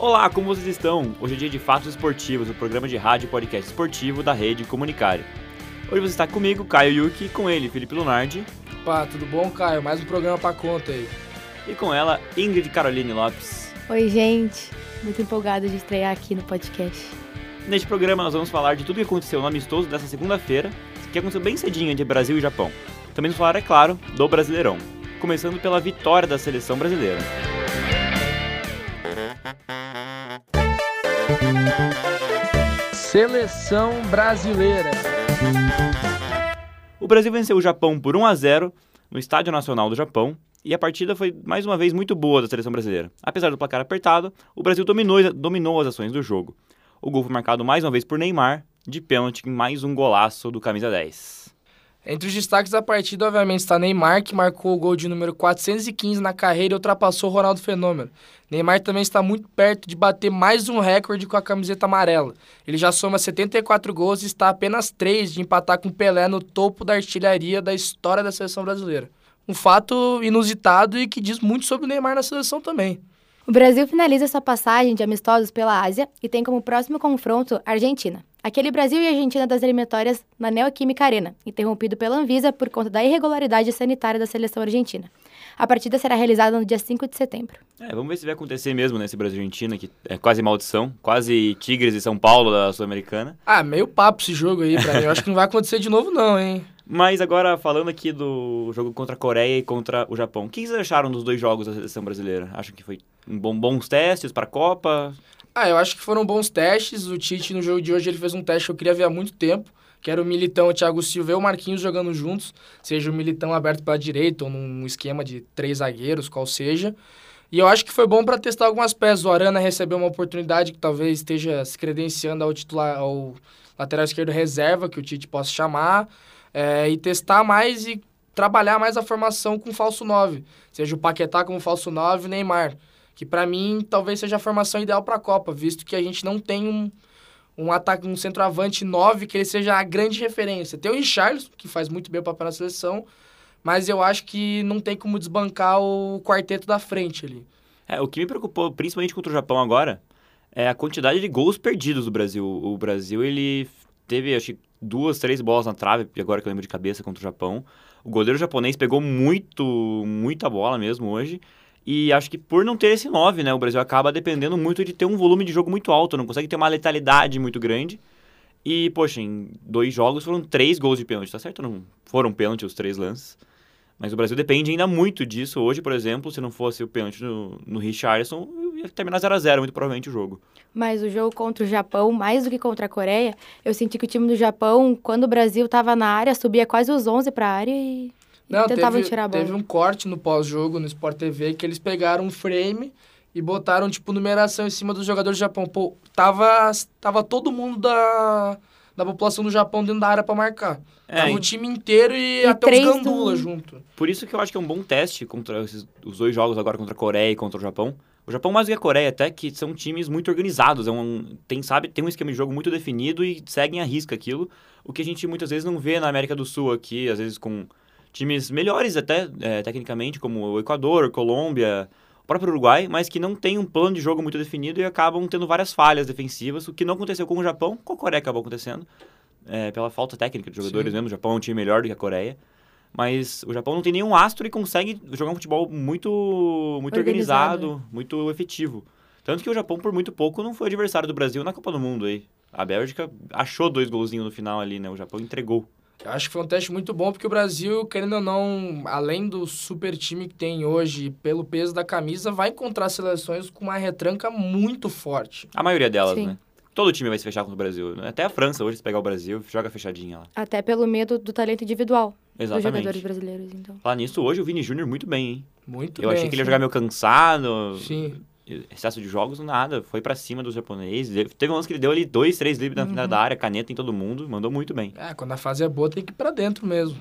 Olá, como vocês estão? Hoje é dia de Fatos Esportivos, o programa de rádio e podcast esportivo da rede Comunicare. Hoje você está comigo, Caio Yuki, e com ele, Felipe Lunardi. Opa, tudo bom, Caio? Mais um programa pra conta aí. E com ela, Ingrid Caroline Lopes. Oi, gente. Muito empolgada de estrear aqui no podcast. Neste programa nós vamos falar de tudo o que aconteceu no amistoso dessa segunda-feira, que aconteceu bem cedinho entre Brasil e Japão. Também vamos falar, é claro, do Brasileirão, começando pela vitória da seleção brasileira. Seleção brasileira. O Brasil venceu o Japão por 1 a 0 no Estádio Nacional do Japão e a partida foi mais uma vez muito boa da seleção brasileira. Apesar do placar apertado, o Brasil dominou, dominou as ações do jogo. O gol foi marcado mais uma vez por Neymar, de pênalti em mais um golaço do camisa 10. Entre os destaques da partida, obviamente, está Neymar, que marcou o gol de número 415 na carreira e ultrapassou Ronaldo Fenômeno. Neymar também está muito perto de bater mais um recorde com a camiseta amarela. Ele já soma 74 gols e está a apenas 3 de empatar com Pelé no topo da artilharia da história da seleção brasileira. Um fato inusitado e que diz muito sobre o Neymar na seleção também. O Brasil finaliza sua passagem de amistosos pela Ásia e tem como próximo confronto a Argentina. Aquele Brasil e Argentina das eliminatórias na Neoquímica Arena, interrompido pela Anvisa por conta da irregularidade sanitária da seleção argentina. A partida será realizada no dia 5 de setembro. É, vamos ver se vai acontecer mesmo nesse Brasil-Argentina, que é quase maldição, quase Tigres e São Paulo da Sul-Americana. Ah, meio papo esse jogo aí pra mim. Eu acho que não vai acontecer de novo, não, hein? Mas agora, falando aqui do jogo contra a Coreia e contra o Japão, o que vocês acharam dos dois jogos da seleção brasileira? Acham que foi um bom, bons testes para a Copa? Ah, eu acho que foram bons testes. O Tite, no jogo de hoje, ele fez um teste que eu queria ver há muito tempo, que era o Militão, o Thiago Silva e o Marquinhos jogando juntos, seja o Militão aberto pela direita ou num esquema de três zagueiros, qual seja. E eu acho que foi bom para testar algumas peças. O Arana recebeu uma oportunidade que talvez esteja se credenciando ao titular, ao lateral esquerdo reserva, que o Tite possa chamar, é, e testar mais e trabalhar mais a formação com falso 9, seja o Paquetá como falso 9 e o Neymar que para mim talvez seja a formação ideal para a Copa, visto que a gente não tem um, um ataque, um centroavante 9 que ele seja a grande referência. Tem o Richarlison, que faz muito bem o papel na seleção, mas eu acho que não tem como desbancar o quarteto da frente ali. É, o que me preocupou, principalmente contra o Japão agora, é a quantidade de gols perdidos do Brasil. O Brasil, ele teve, acho que, duas, três bolas na trave, agora que eu lembro de cabeça, contra o Japão. O goleiro japonês pegou muito, muita bola mesmo hoje. E acho que por não ter esse 9, né, o Brasil acaba dependendo muito de ter um volume de jogo muito alto, não consegue ter uma letalidade muito grande. E, poxa, em dois jogos foram três gols de pênalti, tá certo? Não foram pênalti os três lances. Mas o Brasil depende ainda muito disso. Hoje, por exemplo, se não fosse o pênalti no, no Richardson, ia terminar 0 a 0 muito provavelmente o jogo. Mas o jogo contra o Japão, mais do que contra a Coreia, eu senti que o time do Japão, quando o Brasil estava na área, subia quase os 11 para a área e não, tentavam teve, tirar a bola. Teve um corte no pós-jogo no Sport TV que eles pegaram um frame e botaram, tipo, numeração em cima dos jogadores do Japão. Pô, tava, tava todo mundo da, da população do Japão dentro da área para marcar. É, tava o time inteiro e, e até os gandula do... junto. Por isso que eu acho que é um bom teste contra esses, os dois jogos agora contra a Coreia e contra o Japão. O Japão mais do que a Coreia até, que são times muito organizados, é um, tem, sabe, tem um esquema de jogo muito definido e seguem a risca aquilo, o que a gente muitas vezes não vê na América do Sul aqui, às vezes com times melhores até é, tecnicamente, como o Equador, Colômbia, o próprio Uruguai, mas que não tem um plano de jogo muito definido e acabam tendo várias falhas defensivas, o que não aconteceu com o Japão, com a Coreia acabou acontecendo, é, pela falta técnica de jogadores Sim. mesmo. O Japão é um time melhor do que a Coreia. Mas o Japão não tem nenhum astro e consegue jogar um futebol muito, muito organizado, organizado muito efetivo. Tanto que o Japão, por muito pouco, não foi adversário do Brasil na Copa do Mundo aí. A Bélgica achou dois golzinhos no final ali, né? O Japão entregou. Eu acho que foi um teste muito bom, porque o Brasil, querendo ou não, além do super time que tem hoje, pelo peso da camisa, vai encontrar seleções com uma retranca muito forte. A maioria delas, Sim. né? Todo time vai se fechar contra o Brasil. Até a França, hoje, se pegar o Brasil, joga fechadinha lá. Até pelo medo do talento individual Exatamente. dos jogadores brasileiros, então. Falar nisso, hoje o Vini Júnior muito bem, hein? Muito Eu bem. achei que ele ia jogar meio cansado. Sim excesso de jogos, nada. Foi para cima dos japoneses. Teve um lance que ele deu ali dois, três livros na uhum. final da área, caneta em todo mundo, mandou muito bem. É, quando a fase é boa tem que ir pra dentro mesmo.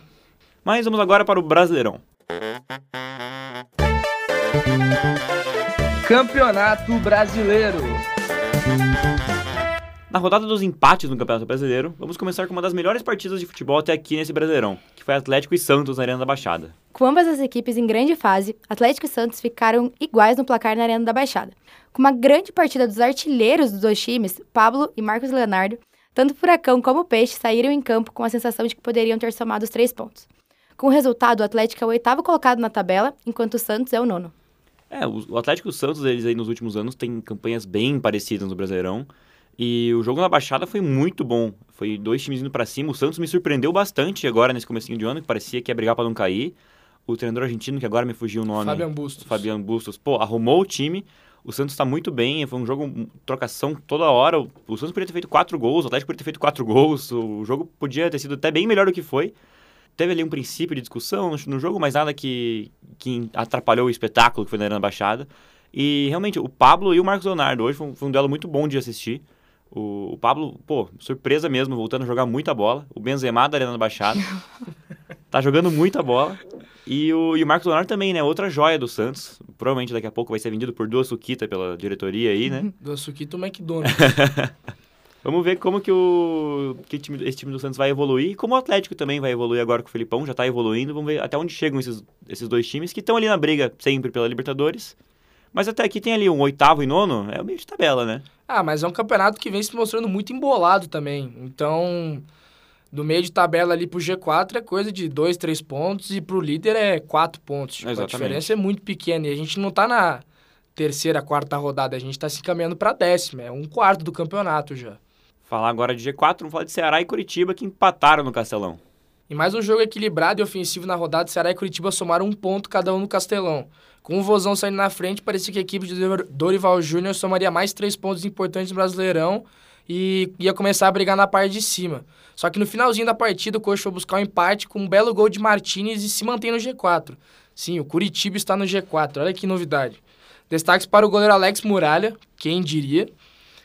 Mas vamos agora para o Brasileirão. Campeonato Brasileiro. Na rodada dos empates no Campeonato Brasileiro, vamos começar com uma das melhores partidas de futebol até aqui nesse Brasileirão, que foi Atlético e Santos na Arena da Baixada. Com ambas as equipes em grande fase, Atlético e Santos ficaram iguais no placar na Arena da Baixada. Com uma grande partida dos artilheiros dos dois times, Pablo e Marcos Leonardo, tanto o Furacão como o Peixe saíram em campo com a sensação de que poderiam ter somado os três pontos. Com o resultado, o Atlético é o oitavo colocado na tabela, enquanto o Santos é o nono. É, o Atlético e o Santos, eles aí nos últimos anos têm campanhas bem parecidas no Brasileirão. E o jogo na Baixada foi muito bom. Foi dois times indo para cima. O Santos me surpreendeu bastante agora nesse comecinho de ano, que parecia que ia brigar para não cair. O treinador argentino, que agora me fugiu o nome. Fabian Bustos. Fabian Bustos. Pô, arrumou o time. O Santos está muito bem. Foi um jogo, trocação toda hora. O Santos podia ter feito quatro gols, o Atlético podia ter feito quatro gols. O jogo podia ter sido até bem melhor do que foi. Teve ali um princípio de discussão no jogo, mas nada que, que atrapalhou o espetáculo que foi na Arena Baixada. E realmente, o Pablo e o Marcos Leonardo hoje foi um, foi um duelo muito bom de assistir. O, o, Pablo, pô, surpresa mesmo, voltando a jogar muita bola. O Benzema da Arena Baixada. tá jogando muita bola. E o, e o Marcos Leonardo também, né? Outra joia do Santos. Provavelmente daqui a pouco vai ser vendido por duas Suquita pela diretoria aí, né? duas Suquita o McDonald's. Vamos ver como que, o, que time, esse time do Santos vai evoluir e como o Atlético também vai evoluir agora com o Filipão, já tá evoluindo. Vamos ver até onde chegam esses, esses dois times que estão ali na briga sempre pela Libertadores. Mas até aqui tem ali um oitavo e nono, é o meio de tabela, né? Ah, mas é um campeonato que vem se mostrando muito embolado também. Então, do meio de tabela ali pro G4 é coisa de dois, três pontos e pro líder é quatro pontos. Tipo, a diferença é muito pequena e a gente não tá na terceira, quarta rodada, a gente tá se encaminhando pra décima, é um quarto do campeonato já. Falar agora de G4, vamos falar de Ceará e Curitiba que empataram no Castelão. E mais um jogo equilibrado e ofensivo na rodada, Ceará e Curitiba somaram um ponto cada um no Castelão. Com o Vozão saindo na frente, parecia que a equipe de Dorival Júnior somaria mais três pontos importantes no Brasileirão e ia começar a brigar na parte de cima. Só que no finalzinho da partida, o Coxa foi buscar um empate com um belo gol de Martinez e se mantém no G4. Sim, o Curitiba está no G4, olha que novidade. Destaques para o goleiro Alex Muralha, quem diria,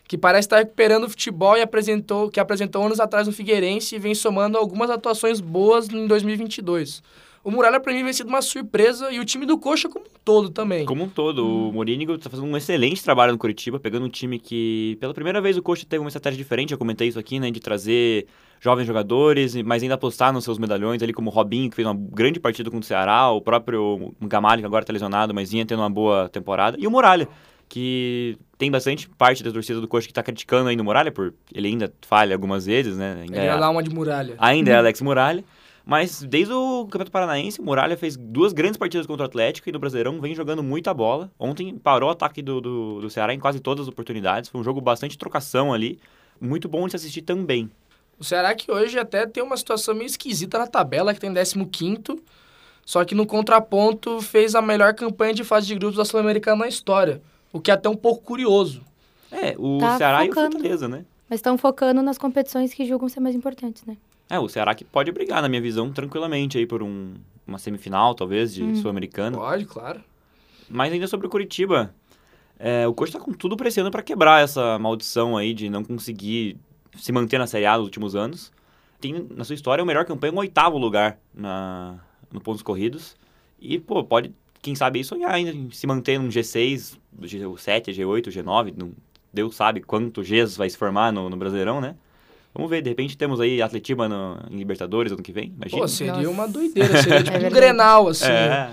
que parece estar recuperando o futebol e apresentou, que apresentou anos atrás no Figueirense e vem somando algumas atuações boas em 2022. O Muralha, para mim, vem sido uma surpresa e o time do Coxa como um todo também. Como um todo. Hum. O Morínigo está fazendo um excelente trabalho no Curitiba, pegando um time que, pela primeira vez, o Coxa teve uma estratégia diferente. Eu comentei isso aqui, né? De trazer jovens jogadores, mas ainda apostar nos seus medalhões, ali como o Robinho, que fez uma grande partida contra o Ceará, o próprio Gamalho, que agora está lesionado, mas vinha tendo uma boa temporada, e o Muralha, que tem bastante parte da torcida do Coxa que está criticando ainda o Muralha, por ele ainda falha algumas vezes, né? Ainda ele é, dá uma de Muralha. Ainda é Alex Muralha. Mas desde o Campeonato Paranaense, o Muralha fez duas grandes partidas contra o Atlético e no Brasileirão vem jogando muita bola. Ontem parou o ataque do, do, do Ceará em quase todas as oportunidades. Foi um jogo bastante trocação ali. Muito bom de se assistir também. O Ceará que hoje até tem uma situação meio esquisita na tabela, que tem 15 só que no contraponto fez a melhor campanha de fase de grupos da Sul-Americana na história. O que é até um pouco curioso. É, o tá Ceará focando, e o Fortaleza, né? Mas estão focando nas competições que julgam ser mais importantes, né? É, o Ceará que pode brigar, na minha visão, tranquilamente aí por um, uma semifinal, talvez, de hum. Sul-Americano. Pode, claro. Mas ainda sobre o Curitiba, é, o coach tá com tudo pressionando para quebrar essa maldição aí de não conseguir se manter na Série A nos últimos anos. Tem, na sua história, o melhor campanha, um oitavo lugar na, no pontos corridos. E, pô, pode quem sabe aí sonhar ainda em se manter num G6, G7, G8, G9, não, Deus sabe quanto Gs vai se formar no, no Brasileirão, né? Vamos ver, de repente temos aí Atletiba no, em Libertadores ano que vem, imagina. Pô, seria Nossa. uma doideira, seria tipo é um Grenal, assim. É.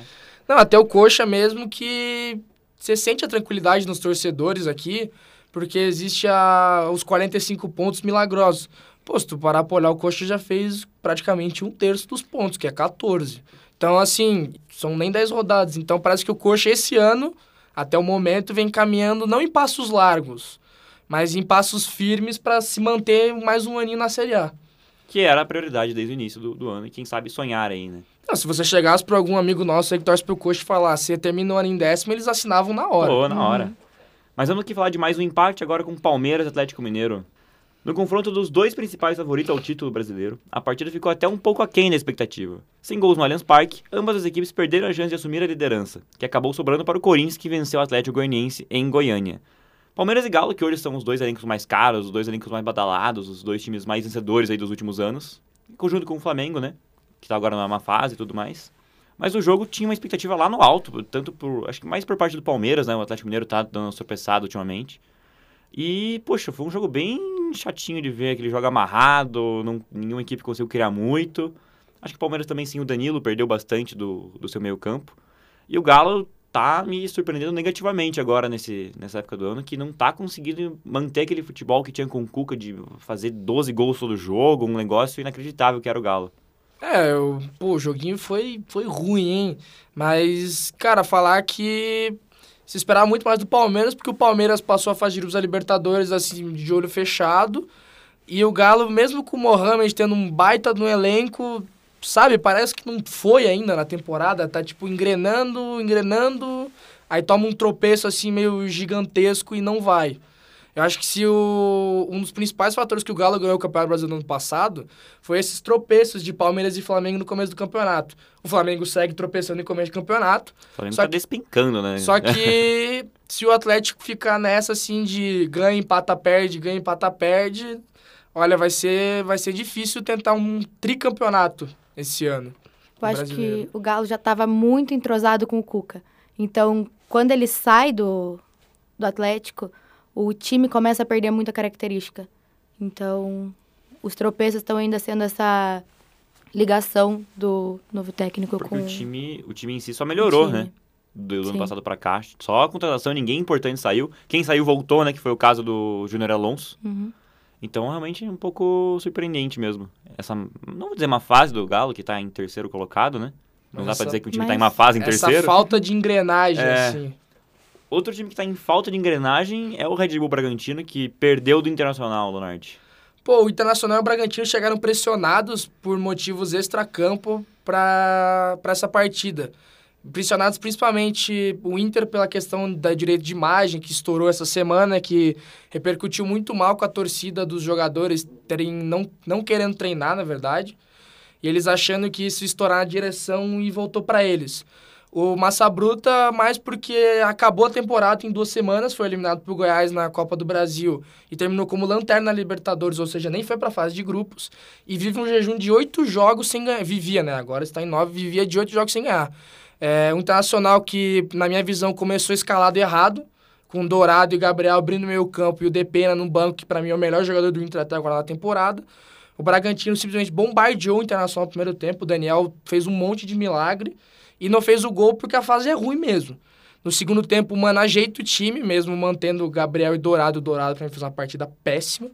Não, até o Coxa mesmo que você sente a tranquilidade nos torcedores aqui, porque existe a, os 45 pontos milagrosos. Pô, se tu parar pra olhar, o Coxa já fez praticamente um terço dos pontos, que é 14. Então, assim, são nem 10 rodadas. Então, parece que o Coxa esse ano, até o momento, vem caminhando não em passos largos, mas em passos firmes para se manter mais um aninho na Série A. Que era a prioridade desde o início do, do ano e quem sabe sonhar aí, né? Não, se você chegasse para algum amigo nosso aí que torce pro Coxa e falar, você termina o ano em décimo, eles assinavam na hora. Pô, na hora. Uhum. Mas vamos aqui falar de mais um empate agora com Palmeiras e Atlético Mineiro. No confronto dos dois principais favoritos ao título brasileiro, a partida ficou até um pouco aquém da expectativa. Sem gols no Allianz Parque, ambas as equipes perderam a chance de assumir a liderança, que acabou sobrando para o Corinthians, que venceu o Atlético Goianiense em Goiânia. Palmeiras e Galo, que hoje são os dois elencos mais caros, os dois elencos mais badalados, os dois times mais vencedores aí dos últimos anos, em conjunto com o Flamengo, né, que está agora numa fase e tudo mais. Mas o jogo tinha uma expectativa lá no alto, tanto por, acho que mais por parte do Palmeiras, né, o Atlético Mineiro tá dando uma ultimamente. E, poxa, foi um jogo bem chatinho de ver, que ele joga amarrado, não, nenhuma equipe conseguiu criar muito. Acho que o Palmeiras também sim, o Danilo perdeu bastante do, do seu meio campo. E o Galo tá me surpreendendo negativamente agora nesse, nessa época do ano, que não tá conseguindo manter aquele futebol que tinha com o Cuca de fazer 12 gols todo jogo, um negócio inacreditável que era o Galo. É, o, pô, o joguinho foi, foi ruim, hein? Mas, cara, falar que se esperava muito mais do Palmeiras, porque o Palmeiras passou a grupos da Libertadores, assim, de olho fechado. E o Galo, mesmo com o Mohamed tendo um baita no elenco, sabe, parece que não foi ainda na temporada, tá tipo engrenando, engrenando, aí toma um tropeço assim meio gigantesco e não vai. Eu acho que se o, um dos principais fatores que o Galo ganhou o Campeonato Brasileiro no ano passado foi esses tropeços de Palmeiras e Flamengo no começo do campeonato. O Flamengo segue tropeçando no começo do campeonato. O Flamengo só tá que, despencando, né? Só que se o Atlético ficar nessa assim de ganha, empata, perde, ganha, empata, perde, olha, vai ser, vai ser difícil tentar um tricampeonato esse ano. Eu acho que o Galo já estava muito entrosado com o Cuca. Então, quando ele sai do, do Atlético, o time começa a perder muita característica. Então, os tropeços estão ainda sendo essa ligação do novo técnico Porque com o time, o time em si só melhorou, né? Do, do ano passado para cá. Só a contratação, ninguém importante saiu. Quem saiu voltou, né? Que foi o caso do Júnior Alonso. Uhum. Então, realmente, é um pouco surpreendente mesmo. Essa, não vou dizer uma fase do Galo, que está em terceiro colocado, né? Não essa, dá pra dizer que o time está em uma fase em essa terceiro. Essa falta de engrenagem, é. assim. Outro time que está em falta de engrenagem é o Red Bull Bragantino, que perdeu do Internacional, Leonardo. Pô, o Internacional e o Bragantino chegaram pressionados por motivos extracampo para essa partida. Pressionados principalmente o Inter pela questão da direito de imagem que estourou essa semana, que repercutiu muito mal com a torcida dos jogadores terem não, não querendo treinar, na verdade. E eles achando que isso estourar na direção e voltou para eles. O Massa Bruta, mais porque acabou a temporada em duas semanas, foi eliminado por Goiás na Copa do Brasil e terminou como lanterna na Libertadores, ou seja, nem foi para a fase de grupos. E vive um jejum de oito jogos sem ganhar. Vivia, né? Agora está em nove, vivia de oito jogos sem ganhar. É um internacional que, na minha visão, começou escalado errado, com Dourado e Gabriel abrindo meio campo e o Depena no banco, que para mim é o melhor jogador do Inter até agora na temporada. O Bragantino simplesmente bombardeou o Internacional no primeiro tempo. O Daniel fez um monte de milagre e não fez o gol porque a fase é ruim mesmo. No segundo tempo, o Mano ajeita o time, mesmo mantendo Gabriel e Dourado. Dourado para mim fez uma partida péssima.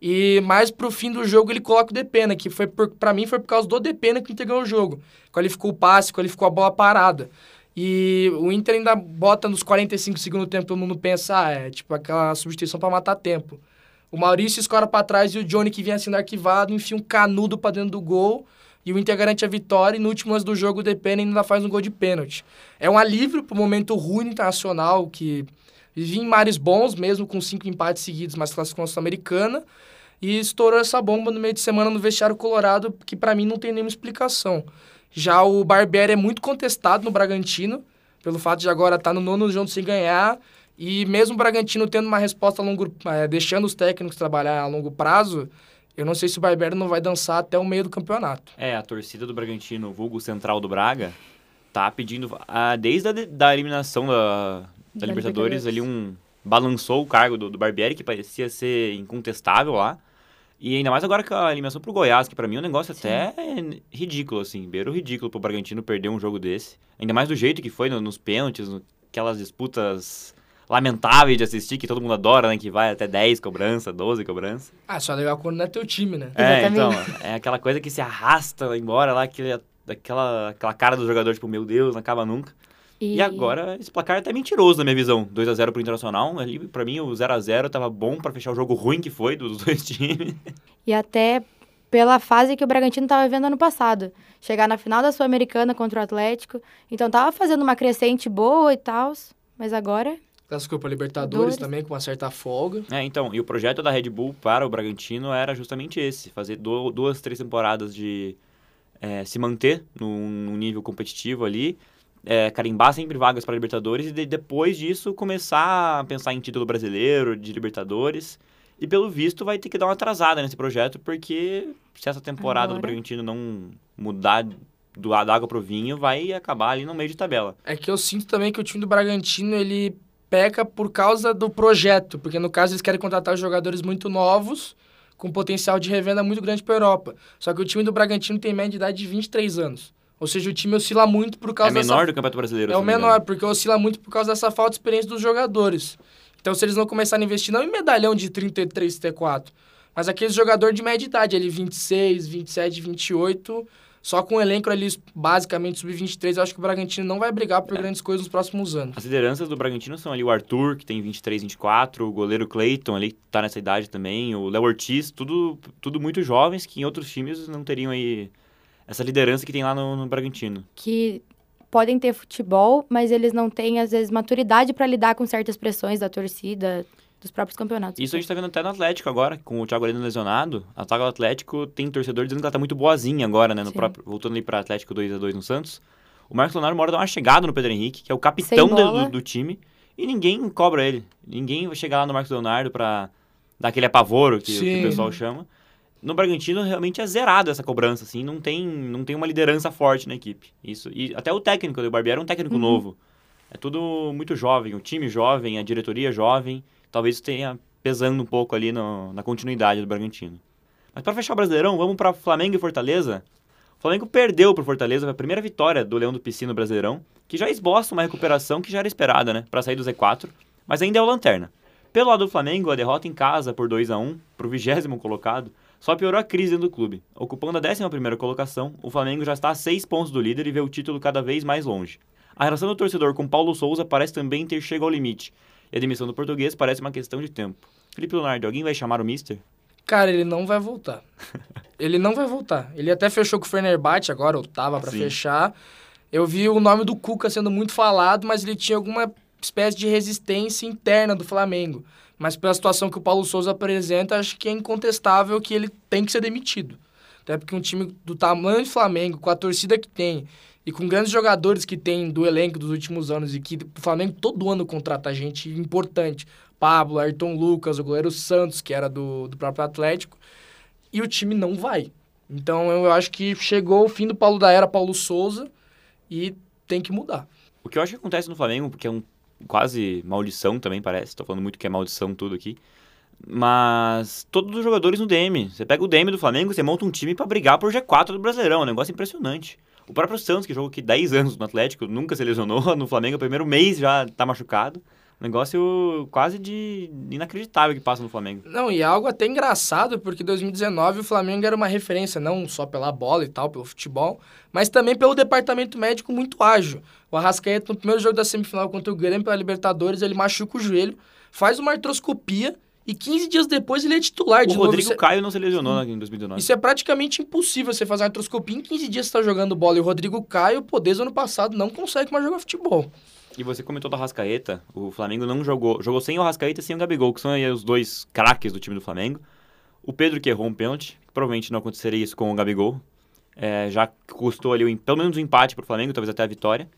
E mais pro fim do jogo ele coloca o Depena, que foi para mim foi por causa do Depena que o Inter ganhou o jogo. Qualificou o passe, qualificou a bola parada. E o Inter ainda bota nos 45 segundos do tempo, todo mundo pensa, ah, é tipo aquela substituição para matar tempo. O Maurício escora para trás e o Johnny, que vinha sendo arquivado, enfia um canudo para dentro do gol. E o Inter garante a vitória. E no último lance do jogo, o Depena ainda faz um gol de pênalti. É um alívio pro momento ruim internacional, que vivia em mares bons, mesmo com cinco empates seguidos, mas classificou a Sul-Americana e estourou essa bomba no meio de semana no vestiário colorado, que para mim não tem nenhuma explicação. Já o Barbieri é muito contestado no Bragantino, pelo fato de agora estar tá no nono jogo sem ganhar, e mesmo o Bragantino tendo uma resposta a longo, é, deixando os técnicos trabalhar a longo prazo, eu não sei se o Barbieri não vai dançar até o meio do campeonato. É, a torcida do Bragantino, vulgo central do Braga, tá pedindo, ah, desde a da eliminação da, da, da Libertadores, Libertadores, ali um balançou o cargo do, do Barbieri, que parecia ser incontestável lá. E ainda mais agora com a eliminação pro Goiás, que para mim é um negócio Sim. até ridículo, assim. Beira o ridículo pro Bragantino perder um jogo desse. Ainda mais do jeito que foi no, nos pênaltis, no, aquelas disputas lamentáveis de assistir, que todo mundo adora, né? Que vai até 10 cobrança, 12 cobrança. Ah, só legal quando não é teu time, né? É, então, é aquela coisa que se arrasta embora lá, aquele, aquela, aquela cara do jogador, tipo, meu Deus, não acaba nunca. E... e, agora, esse placar é até mentiroso na minha visão. 2 a 0 pro Internacional. Ali, pra mim, o 0 a 0 tava bom para fechar o jogo ruim que foi dos dois times. E até pela fase que o Bragantino tava vivendo ano passado. Chegar na final da Sul-Americana contra o Atlético. Então tava fazendo uma crescente boa e tal. Mas agora para Libertadores também com uma certa folga. É, então, e o projeto da Red Bull para o Bragantino era justamente esse, fazer duas, três temporadas de é, se manter num, nível competitivo ali, é, carimbar sempre vagas para Libertadores e de, depois disso começar a pensar em título brasileiro, de Libertadores. E pelo visto vai ter que dar uma atrasada nesse projeto, porque se essa temporada Agora... do Bragantino não mudar do, da água pro vinho, vai acabar ali no meio de tabela. É que eu sinto também que o time do Bragantino, ele peca por causa do projeto, porque no caso eles querem contratar jogadores muito novos, com potencial de revenda muito grande para a Europa. Só que o time do Bragantino tem média de idade de 23 anos. Ou seja, o time oscila muito por causa É menor dessa... do Campeonato Brasileiro. É o não me menor, porque oscila muito por causa dessa falta de experiência dos jogadores. Então, se eles não começarem a investir, não em medalhão de 33, 34, mas aqueles jogador de média idade, ali 26, 27, 28, só com o elenco ali basicamente sub-23, eu acho que o Bragantino não vai brigar É. por grandes coisas nos próximos anos. As lideranças do Bragantino são ali o Arthur, que tem 23, 24, o goleiro Cleiton ali, que tá nessa idade também, o Léo Ortiz, tudo, tudo muito jovens que em outros times não teriam aí essa liderança que tem lá no, no Bragantino. Que podem ter futebol, mas eles não têm, às vezes, maturidade para lidar com certas pressões da torcida, dos próprios campeonatos. Isso a gente tá vendo até no Atlético agora, com o Thiago Heleno lesionado. A zaga do Atlético tem torcedor dizendo que ela tá muito boazinha agora, né? No Sim. próprio, voltando ali pra Atlético 2 a 2 no Santos. O Marcos Leonardo hora dá uma chegada no Pedro Henrique, que é o capitão do, do, do time, e ninguém cobra ele. Ninguém vai chegar lá no Marcos Leonardo pra dar aquele apavoro que, que o pessoal chama. No Bragantino realmente é zerado essa cobrança, assim, não tem, não tem uma liderança forte na equipe. Isso, e até o técnico, o Barbieri é um técnico Uhum. novo. É tudo muito jovem, o time jovem, a diretoria jovem. Talvez tenha pesando um pouco ali no- na continuidade do Bragantino. Mas para fechar o Brasileirão, vamos para Flamengo e Fortaleza. O Flamengo perdeu pro Fortaleza, a primeira vitória do Leão do Piscino no Brasileirão, que já esboça uma recuperação que já era esperada, né, para sair do Z4, mas ainda é o lanterna. Pelo lado do Flamengo, a derrota em casa por 2 a 1 pro vigésimo colocado, só piorou a crise do clube. Ocupando a 11ª colocação, o Flamengo já está a 6 pontos do líder e vê o título cada vez mais longe. A relação do torcedor com Paulo Souza parece também ter chegado ao limite, e a demissão do português parece uma questão de tempo. Felipe Leonardo, alguém vai chamar o Mister? Cara, ele não vai voltar. ele não vai voltar. Ele até fechou com o Fenerbahçe agora, ou tava pra Sim. fechar. Eu vi o nome do Cuca sendo muito falado, mas ele tinha alguma espécie de resistência interna do Flamengo. Mas pela situação que o Paulo Souza apresenta, acho que é incontestável que ele tem que ser demitido. Até porque um time do tamanho do Flamengo, com a torcida que tem, e com grandes jogadores que tem do elenco dos últimos anos, e que o Flamengo todo ano contrata gente importante. Pablo, Ayrton Lucas, o goleiro Santos, que era do, do próprio Atlético, e o time não vai. Então eu acho que chegou o fim do Paulo da era Paulo Souza e tem que mudar. O que eu acho que acontece no Flamengo, porque é um quase maldição também parece, tô falando muito que é maldição tudo aqui, mas todos os jogadores no DM, você pega o DM do Flamengo, você monta um time pra brigar por G4 do Brasileirão, é um negócio impressionante. O próprio Santos, que jogou aqui 10 anos no Atlético, nunca se lesionou, no Flamengo, o primeiro mês já tá machucado. Um negócio quase de inacreditável que passa no Flamengo. Não, e é algo até engraçado, porque em 2019 o Flamengo era uma referência não só pela bola e tal, pelo futebol, mas também pelo departamento médico muito ágil. O Arrascaeta, no primeiro jogo da semifinal contra o Grêmio pela Libertadores, ele machuca o joelho, faz uma artroscopia e 15 dias depois ele é titular de O novo. Rodrigo é- Caio não se lesionou em 2019. Isso é praticamente impossível você fazer uma artroscopia em 15 dias você tá jogando bola. E o Rodrigo Caio, pô, desde o ano passado, não consegue mais jogar futebol. E você comentou do Arrascaeta, o Flamengo não jogou, jogou sem o Arrascaeta e sem o Gabigol, que são aí os dois craques do time do Flamengo. O Pedro que errou um pênalti, provavelmente não aconteceria isso com o Gabigol, é, já custou ali o pelo menos um empate pro Flamengo, talvez até a vitória.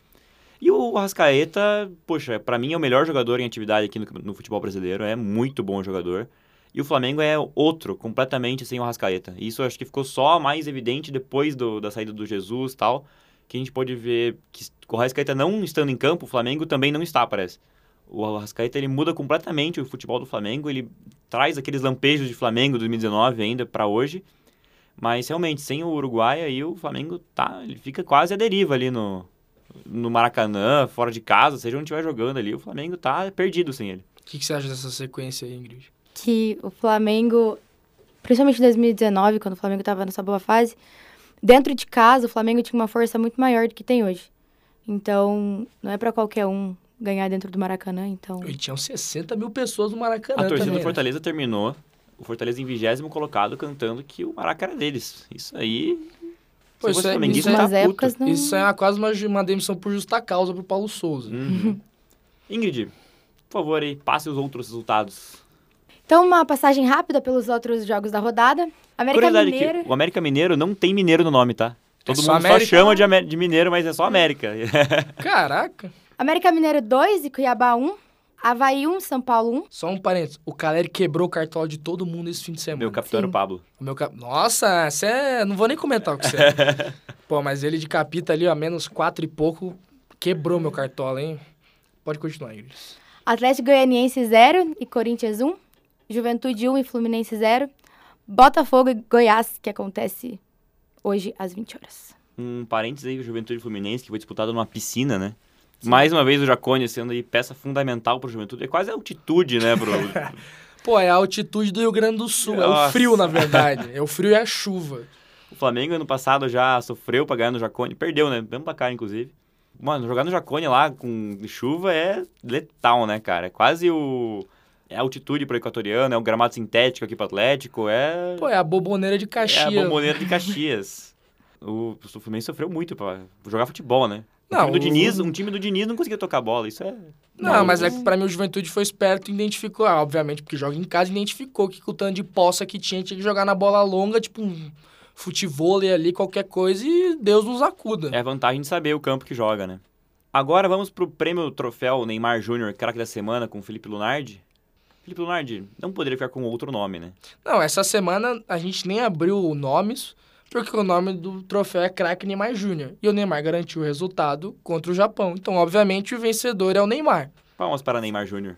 E o Arrascaeta, poxa, pra mim é o melhor jogador em atividade aqui no, no futebol brasileiro, é muito bom jogador. E o Flamengo é outro, completamente sem o Arrascaeta. Isso acho que ficou só mais evidente depois do- da saída do Jesus tal, que a gente pode ver que o Arrascaeta não estando em campo, o Flamengo também não está, parece. O Arrascaeta, ele muda completamente o futebol do Flamengo, ele traz aqueles lampejos de Flamengo 2019 ainda pra hoje, mas realmente, sem o Uruguai, aí o Flamengo tá, ele fica quase à deriva ali no, no Maracanã, fora de casa, seja onde estiver jogando ali, o Flamengo tá perdido sem ele. O que, que você acha dessa sequência aí, Ingrid? que o Flamengo, principalmente em 2019, quando o Flamengo estava nessa boa fase, dentro de casa o Flamengo tinha uma força muito maior do que tem hoje. Então, não é para qualquer um ganhar dentro do Maracanã, então... E tinham 60 mil pessoas no Maracanã A torcida também, do né? Fortaleza terminou, o Fortaleza em vigésimo colocado, cantando que o Maraca era deles. Isso aí... Pô, isso é- isso tá épocas não... Isso é quase uma, uma demissão por justa causa pro Paulo Souza. Uhum. Ingrid, por favor, aí, passe os outros resultados. Então, uma passagem rápida pelos outros jogos da rodada. América Mineiro... o América Mineiro não tem mineiro no nome, tá? Todo só mundo América? só chama de, de mineiro, mas é só América. Caraca! América Mineiro 2 e Cuiabá 1. Havaí 1, São Paulo 1. Só um parênteses. O Caleri quebrou o cartola de todo mundo esse fim de semana. Meu capitão era o. Pablo. O meu cap... Nossa, você é... Não vou nem comentar o que você é. Pô, mas ele de capita ali, ó, menos quatro e pouco, quebrou meu cartola, hein? Pode continuar, Ingrid. Atlético Goianiense 0 e Corinthians 1. Juventude 1 e Fluminense 0. Botafogo e Goiás, que acontece hoje às 20 horas. Um parênteses aí, o Juventude Fluminense, que foi disputado numa piscina, né? Mais uma vez o Jacone sendo aí peça fundamental pro Juventude. É quase altitude, né, pro... Pô, é a altitude do Rio Grande do Sul. É o Nossa. frio, na verdade. É o frio e a chuva. o Flamengo ano passado já sofreu pra ganhar no Jacone. Perdeu, né? Mesmo pra cá, inclusive. Mano, jogar no Jacone lá com chuva é letal, né, cara? É quase o... É a altitude pro equatoriano, é um gramado sintético aqui pro Atlético, é... Pô, é a boboneira de É Caxias. a bomboneira de Caxias. o, o Fluminense sofreu muito pra jogar futebol, né? Um, Não, time do Diniz, um time do Diniz não conseguia tocar bola, isso é... Não, mas é que pra mim o Juventude foi esperto e identificou, ah, obviamente, porque joga em casa, identificou que com o tanto de poça que tinha, tinha que jogar na bola longa, tipo um futevôlei ali, qualquer coisa, e Deus nos acuda. É vantagem de saber o campo que joga, né? Agora vamos pro prêmio troféu Neymar Júnior, craque da semana, com o Felipe Lunardi. Felipe Lunardi não poderia ficar com outro nome, né? Não, essa semana a gente nem abriu nomes, porque o nome do troféu é craque Neymar Júnior. E o Neymar garantiu o resultado contra o Japão. Então, obviamente, o vencedor é o Neymar. Palmas para Neymar Júnior.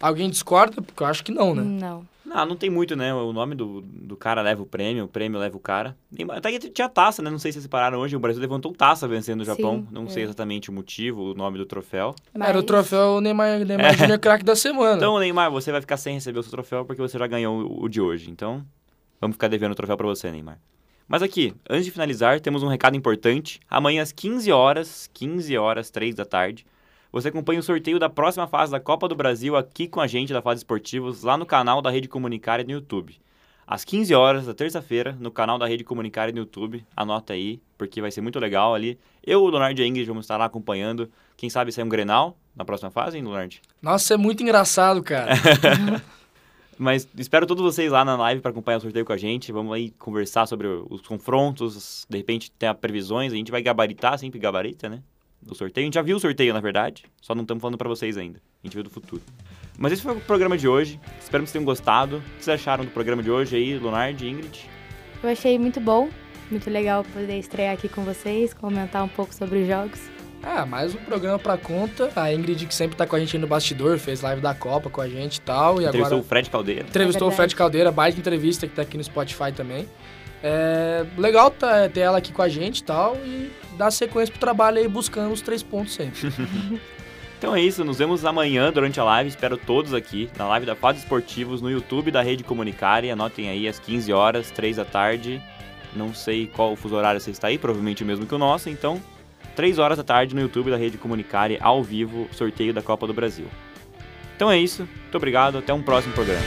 Alguém discorda? Porque eu acho que não, né? Não. Ah, não tem muito, né? O nome do, do cara leva o prêmio, o prêmio leva o cara. Neymar- Até que tinha taça, né? Não sei se vocês pararam hoje. O Brasil levantou taça vencendo o Japão. Sim, não é. sei exatamente o motivo, o nome do troféu. Era o Mas- troféu Neymar, Neymar Júnior craque da semana. Então, Neymar, você vai ficar sem receber o seu troféu porque você já ganhou o- o de hoje. Então, vamos ficar devendo o troféu pra você, Neymar. Mas aqui, antes de finalizar, temos um recado importante. Amanhã às 15 horas, 15 horas, 3 da tarde, você acompanha o sorteio da próxima fase da Copa do Brasil aqui com a gente da Fase Esportivos, lá no canal da Rede Comunicária no YouTube. Às 15 horas da terça-feira, no canal da Rede Comunicária no YouTube. Anota aí, porque vai ser muito legal ali. Eu, o Leonardo e a Ingrid vamos estar lá acompanhando. Quem sabe sair um Grenal na próxima fase, hein, Leonardo? Nossa, é muito engraçado, cara. Mas espero todos vocês lá na live para acompanhar o sorteio com a gente. Vamos aí conversar sobre os confrontos. De repente ter previsões. A gente vai gabaritar, sempre gabarita, né? Do sorteio. A gente já viu o sorteio, na verdade. Só não estamos falando para vocês ainda. A gente viu do futuro. Mas esse foi o programa de hoje. Espero que vocês tenham gostado. O que vocês acharam do programa de hoje aí, Leonardo e Ingrid? Eu achei muito bom, muito legal poder estrear aqui com vocês, comentar um pouco sobre os jogos. Ah, mais um programa pra conta. A Ingrid, que sempre tá com a gente aí no bastidor, fez live da Copa com a gente e tal. E Entrevistou agora o Fred Caldeira. entrevistou É o. Fred Caldeira, baita entrevista que tá aqui no Spotify também. É legal tá, ter ela aqui com a gente e tal. E dar sequência pro trabalho aí, buscando os três pontos sempre. Então é isso, nos vemos amanhã durante a live. Espero todos aqui na live da Fase Esportivos no YouTube da Rede Comunicare. Anotem aí às 15 horas, 3 da tarde. Não sei qual o fuso horário você está aí, provavelmente o mesmo que o nosso. Então, 3 horas da tarde no YouTube da Rede Comunicare, ao vivo, sorteio da Copa do Brasil. Então é isso, muito obrigado, até um próximo programa.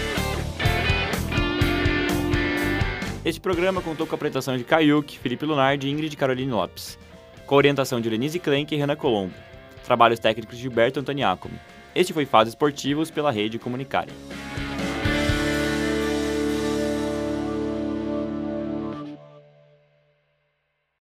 Este programa contou com a apresentação de Kaiuk, Felipe Lunardi e Ingrid Caroline Lopes. Com a orientação de Lenise Klenk e Renan Colombo. Trabalhos técnicos de Gilberto Antoniacomi. Este foi Fase Esportivos pela Rede Comunicare.